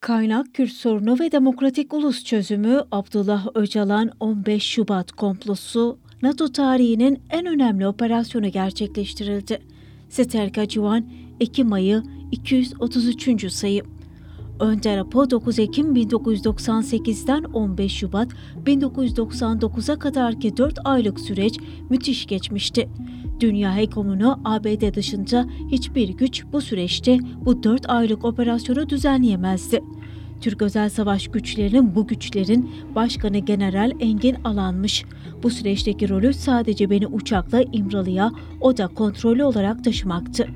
Kaynak Kürt sorunu ve demokratik ulus çözümü Abdullah Öcalan 15 Şubat komplosu NATO tarihinin en önemli operasyonu gerçekleştirildi. Seterka Civan Ekim ayı 233. sayı. Önder Apo 9 Ekim 1998'den 15 Şubat 1999'a kadarki 4 aylık süreç müthiş geçmişti. Dünya hegemonu ABD dışında hiçbir güç bu süreçte bu 4 aylık operasyonu düzenleyemezdi. Türk Özel Savaş Güçlerinin bu güçlerin başkanı General Engin Alanmış. Bu süreçteki rolü sadece beni uçakla İmralı'ya o da kontrollü olarak taşımaktı.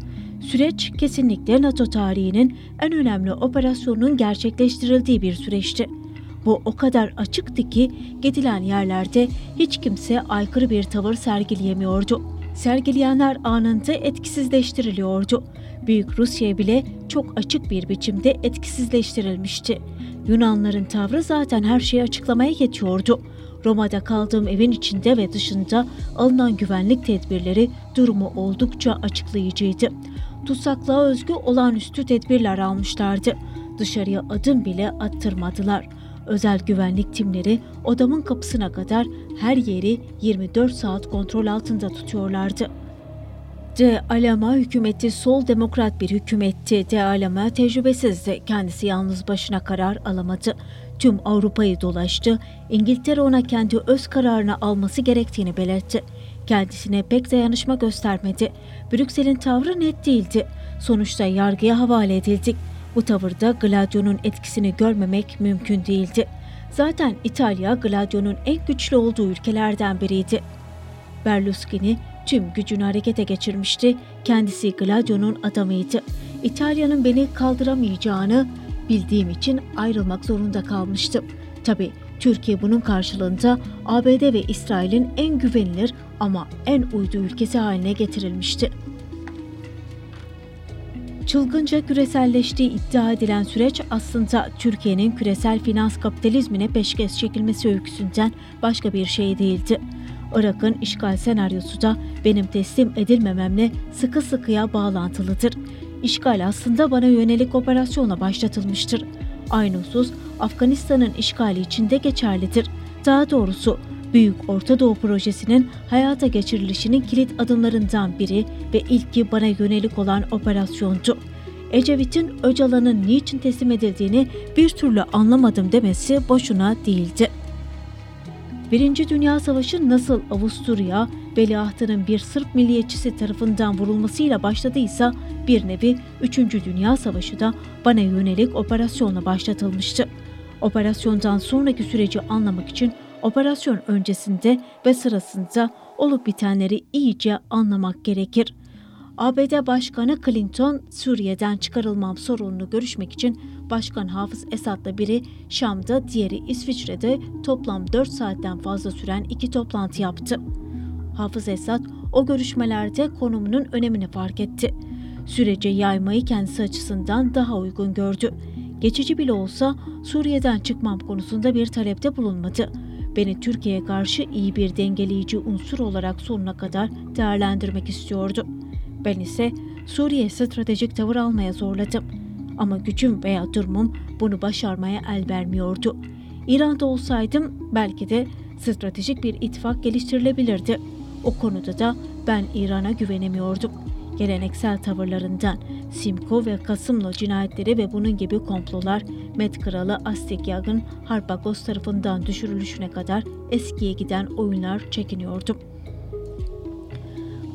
Süreç kesinlikle NATO tarihinin en önemli operasyonunun gerçekleştirildiği bir süreçti. Bu o kadar açıktı ki gidilen yerlerde hiç kimse aykırı bir tavır sergileyemiyordu. Sergileyenler anında etkisizleştiriliyordu. Büyük Rusya bile çok açık bir biçimde etkisizleştirilmişti. Yunanların tavrı zaten her şeyi açıklamaya yetiyordu. Roma'da kaldığım evin içinde ve dışında alınan güvenlik tedbirleri durumu oldukça açıklayıcıydı. Tutsaklığa özgü olağanüstü tedbirler almışlardı. Dışarıya adım bile attırmadılar. Özel güvenlik timleri odamın kapısına kadar her yeri 24 saat kontrol altında tutuyorlardı. De Alema hükümeti sol demokrat bir hükümetti. De Alema tecrübesizdi. Kendisi yalnız başına karar alamadı. Tüm Avrupa'yı dolaştı. İngiltere ona kendi öz kararını alması gerektiğini belirtti. Kendisine pek dayanışma göstermedi. Brüksel'in tavrı net değildi. Sonuçta yargıya havale edildik. Bu tavırda Gladio'nun etkisini görmemek mümkün değildi. Zaten İtalya Gladio'nun en güçlü olduğu ülkelerden biriydi. Berlusconi tüm gücünü harekete geçirmişti. Kendisi Gladio'nun adamıydı. İtalya'nın beni kaldıramayacağını bildiğim için ayrılmak zorunda kalmıştım. Tabii Türkiye bunun karşılığında ABD ve İsrail'in en güvenilir ama en uydu ülkesi haline getirilmişti. Çılgınca küreselleştiği iddia edilen süreç aslında Türkiye'nin küresel finans kapitalizmine peşkeş çekilmesi öyküsünden başka bir şey değildi. Irak'ın işgal senaryosu da benim teslim edilmememle sıkı sıkıya bağlantılıdır. İşgal aslında bana yönelik operasyonla başlatılmıştır. Aynı husus Afganistan'ın işgali için de geçerlidir. Daha doğrusu Büyük Orta Doğu Projesi'nin hayata geçirilişinin kilit adımlarından biri ve ilki bana yönelik olan operasyondu. Ecevit'in Öcalan'ın niçin teslim edildiğini bir türlü anlamadım demesi boşuna değildi. Birinci Dünya Savaşı nasıl Avusturya, veliahtının bir Sırp milliyetçisi tarafından vurulmasıyla başladıysa bir nevi 3. Dünya Savaşı da bana yönelik operasyonla başlatılmıştı. Operasyondan sonraki süreci anlamak için operasyon öncesinde ve sırasında olup bitenleri iyice anlamak gerekir. ABD Başkanı Clinton, Suriye'den çıkarılmam sorununu görüşmek için Başkan Hafız Esad'la biri Şam'da, diğeri İsviçre'de toplam 4 saatten fazla süren iki toplantı yaptı. Hafız Esad o görüşmelerde konumunun önemini fark etti. Sürece yaymayı kendisi açısından daha uygun gördü. Geçici bile olsa Suriye'den çıkmam konusunda bir talepte bulunmadı. Beni Türkiye'ye karşı iyi bir dengeleyici unsur olarak sonuna kadar değerlendirmek istiyordu. Ben ise Suriye stratejik tavır almaya zorladım. Ama gücüm veya durumum bunu başarmaya el vermiyordu. İran'da olsaydım belki de stratejik bir ittifak geliştirilebilirdi. O konuda da ben İran'a güvenemiyordum. Geleneksel tavırlarından Simko ve Kasımlo cinayetleri ve bunun gibi komplolar Met Kralı Astigyag'ın Harpagos tarafından düşürülüşüne kadar eskiye giden oyunlar çekiniyordum.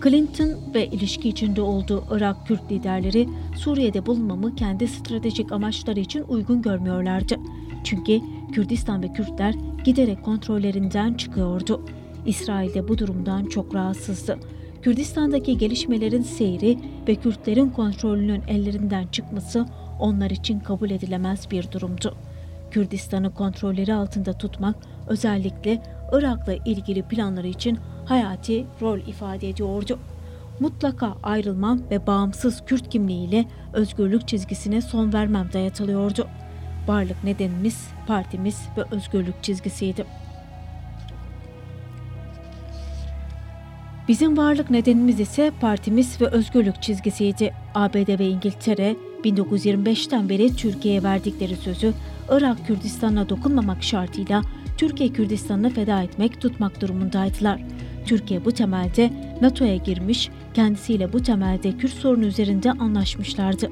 Clinton ve ilişki içinde olduğu Irak Kürt liderleri Suriye'de bulunmamı kendi stratejik amaçları için uygun görmüyorlardı. Çünkü Kürdistan ve Kürtler giderek kontrollerinden çıkıyordu. İsrail de bu durumdan çok rahatsızdı. Kürdistan'daki gelişmelerin seyri ve Kürtlerin kontrolünün ellerinden çıkması onlar için kabul edilemez bir durumdu. Kürdistan'ı kontrolleri altında tutmak özellikle Irak'la ilgili planları için hayati rol ifade ediyordu. Mutlaka ayrılmam ve bağımsız Kürt kimliğiyle özgürlük çizgisine son vermem dayatılıyordu. Varlık nedenimiz partimiz ve özgürlük çizgisiydi. Bizim varlık nedenimiz ise partimiz ve özgürlük çizgisiydi. ABD ve İngiltere 1925'ten beri Türkiye'ye verdikleri sözü Irak Kürdistan'a dokunmamak şartıyla Türkiye Kürdistan'ı feda etmek tutmak durumundaydılar. Türkiye bu temelde NATO'ya girmiş, kendisiyle bu temelde Kürt sorunu üzerinde anlaşmışlardı.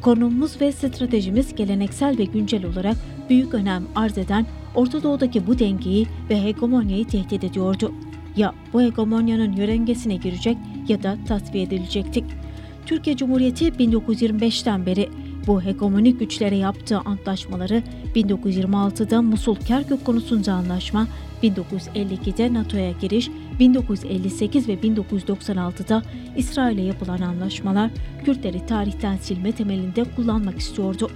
Konumumuz ve stratejimiz geleneksel ve güncel olarak büyük önem arz eden Orta Doğu'daki bu dengeyi ve hegemonyayı tehdit ediyordu. Ya bu hegemonyanın yörengesine girecek ya da tasfiye edilecektik. Türkiye Cumhuriyeti 1925'ten beri bu hegemonik güçlere yaptığı antlaşmaları 1926'da Musul Kerkük konusunda anlaşma, 1952'de NATO'ya giriş, 1958 ve 1996'da İsrail'e yapılan anlaşmalar Kürtleri tarihten silme temelinde kullanmak istiyordu.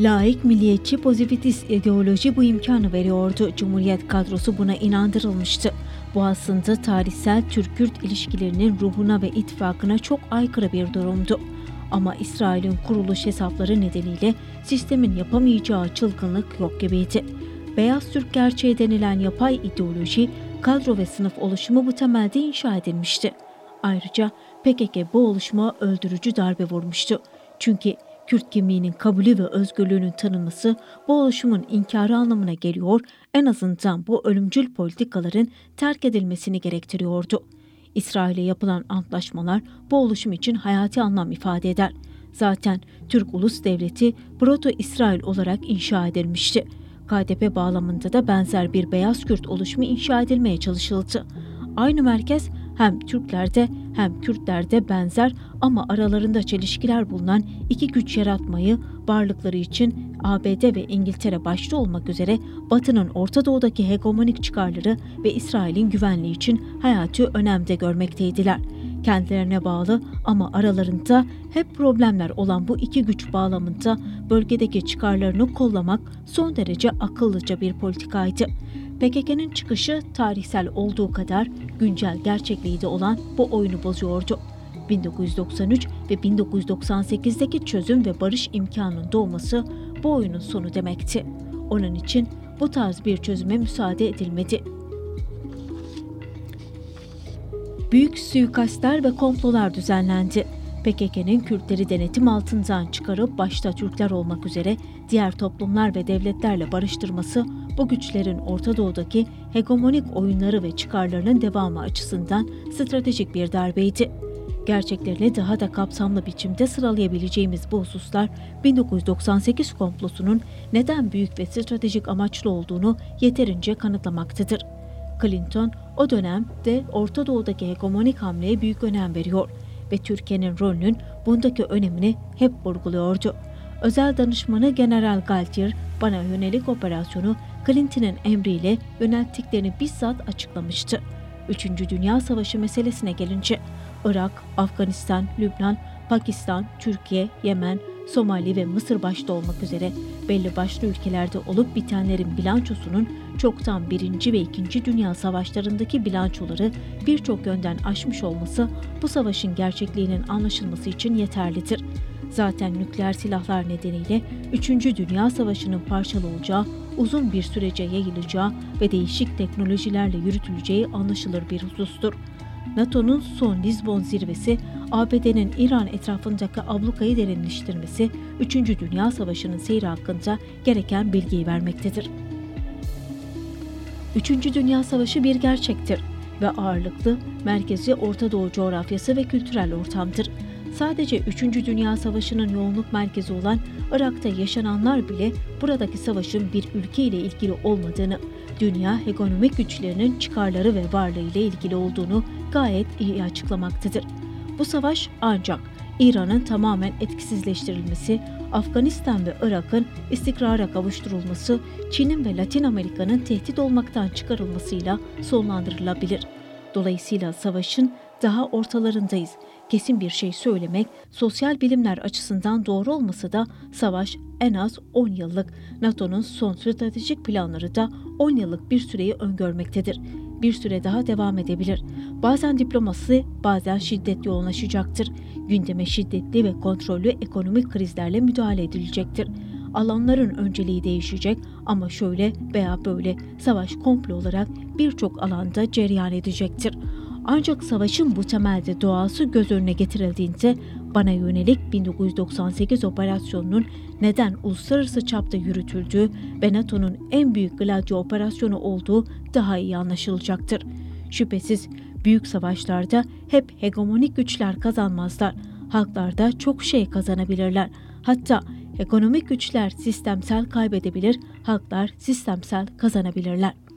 Laik, milliyetçi, pozitivist ideoloji bu imkanı veriyordu. Cumhuriyet kadrosu buna inandırılmıştı. Bu aslında tarihsel Türk-Kürt ilişkilerinin ruhuna ve ittifakına çok aykırı bir durumdu. Ama İsrail'in kuruluş hesapları nedeniyle sistemin yapamayacağı çılgınlık yok gibiydi. Beyaz Türk gerçeği denilen yapay ideoloji, kadro ve sınıf oluşumu bu temelde inşa edilmişti. Ayrıca PKK bu oluşuma öldürücü darbe vurmuştu. Çünkü Kürt kimliğinin kabulü ve özgürlüğünün tanınması bu oluşumun inkarı anlamına geliyor, en azından bu ölümcül politikaların terk edilmesini gerektiriyordu. İsrail'e yapılan antlaşmalar bu oluşum için hayati anlam ifade eder. Zaten Türk Ulus Devleti Proto-İsrail olarak inşa edilmişti. KDP bağlamında da benzer bir beyaz Kürt oluşumu inşa edilmeye çalışıldı. Aynı merkez hem Türklerde hem Kürtlerde benzer ama aralarında çelişkiler bulunan iki güç yaratmayı varlıkları için ABD ve İngiltere başta olmak üzere Batı'nın Orta Doğu'daki hegemonik çıkarları ve İsrail'in güvenliği için hayati önemde görmekteydiler. Kendilerine bağlı ama aralarında hep problemler olan bu iki güç bağlamında bölgedeki çıkarlarını kollamak son derece akıllıca bir politikaydı. PKK'nın çıkışı tarihsel olduğu kadar güncel gerçekliği de olan bu oyunu bozuyordu. 1993 ve 1998'deki çözüm ve barış imkanının doğması bu oyunun sonu demekti. Onun için bu tarz bir çözüme müsaade edilmedi. Büyük suikastler ve komplolar düzenlendi. PKK'nın Kürtleri denetim altından çıkarıp başta Türkler olmak üzere diğer toplumlar ve devletlerle barıştırması bu güçlerin Orta Doğu'daki hegemonik oyunları ve çıkarlarının devamı açısından stratejik bir darbeydi. Gerçeklerini daha da kapsamlı biçimde sıralayabileceğimiz bu hususlar 1998 komplosunun neden büyük ve stratejik amaçlı olduğunu yeterince kanıtlamaktadır. Clinton o dönemde Orta Doğu'daki hegemonik hamleye büyük önem veriyor ve Türkiye'nin rolünün bundaki önemini hep vurguluyordu. Özel danışmanı General Galtier bana yönelik operasyonu Clinton'ın emriyle yönelttiklerini bizzat açıklamıştı. Üçüncü Dünya Savaşı meselesine gelince Irak, Afganistan, Lübnan, Pakistan, Türkiye, Yemen, Somali ve Mısır başta olmak üzere belli başlı ülkelerde olup bitenlerin bilançosunun çoktan birinci ve ikinci Dünya Savaşlarındaki bilançoları birçok yönden aşmış olması bu savaşın gerçekliğinin anlaşılması için yeterlidir. Zaten nükleer silahlar nedeniyle 3. Dünya Savaşı'nın parçalı olacağı, uzun bir sürece yayılacağı ve değişik teknolojilerle yürütüleceği anlaşılır bir husustur. NATO'nun son Lisbon zirvesi, ABD'nin İran etrafındaki ablukayı derinleştirmesi, 3. Dünya Savaşı'nın seyri hakkında gereken bilgiyi vermektedir. 3. Dünya Savaşı bir gerçektir ve ağırlıklı, merkezi Orta Doğu coğrafyası ve kültürel ortamdır. Sadece 3. Dünya Savaşı'nın yoğunluk merkezi olan Irak'ta yaşananlar bile buradaki savaşın bir ülke ile ilgili olmadığını, dünya ekonomik güçlerinin çıkarları ve varlığı ile ilgili olduğunu gayet iyi açıklamaktadır. Bu savaş ancak İran'ın tamamen etkisizleştirilmesi, Afganistan ve Irak'ın istikrara kavuşturulması, Çin'in ve Latin Amerika'nın tehdit olmaktan çıkarılmasıyla sonlandırılabilir. Dolayısıyla savaşın daha ortalarındayız. Kesin bir şey söylemek sosyal bilimler açısından doğru olmasa da savaş en az 10 yıllık, NATO'nun son stratejik planları da 10 yıllık bir süreyi öngörmektedir. Bir süre daha devam edebilir. Bazen diplomasi, bazen şiddet yoğunlaşacaktır. Gündeme şiddetli ve kontrollü ekonomik krizlerle müdahale edilecektir. Alanların önceliği değişecek ama şöyle veya böyle savaş komplo olarak birçok alanda cereyan edecektir. Ancak savaşın bu temelde doğası göz önüne getirildiğinde bana yönelik 1998 operasyonunun neden uluslararası çapta yürütüldüğü ve NATO'nun en büyük Gladio operasyonu olduğu daha iyi anlaşılacaktır. Şüphesiz büyük savaşlarda hep hegemonik güçler kazanmazlar. Halklar da çok şey kazanabilirler. Hatta ekonomik güçler sistemsel kaybedebilir, halklar sistemsel kazanabilirler.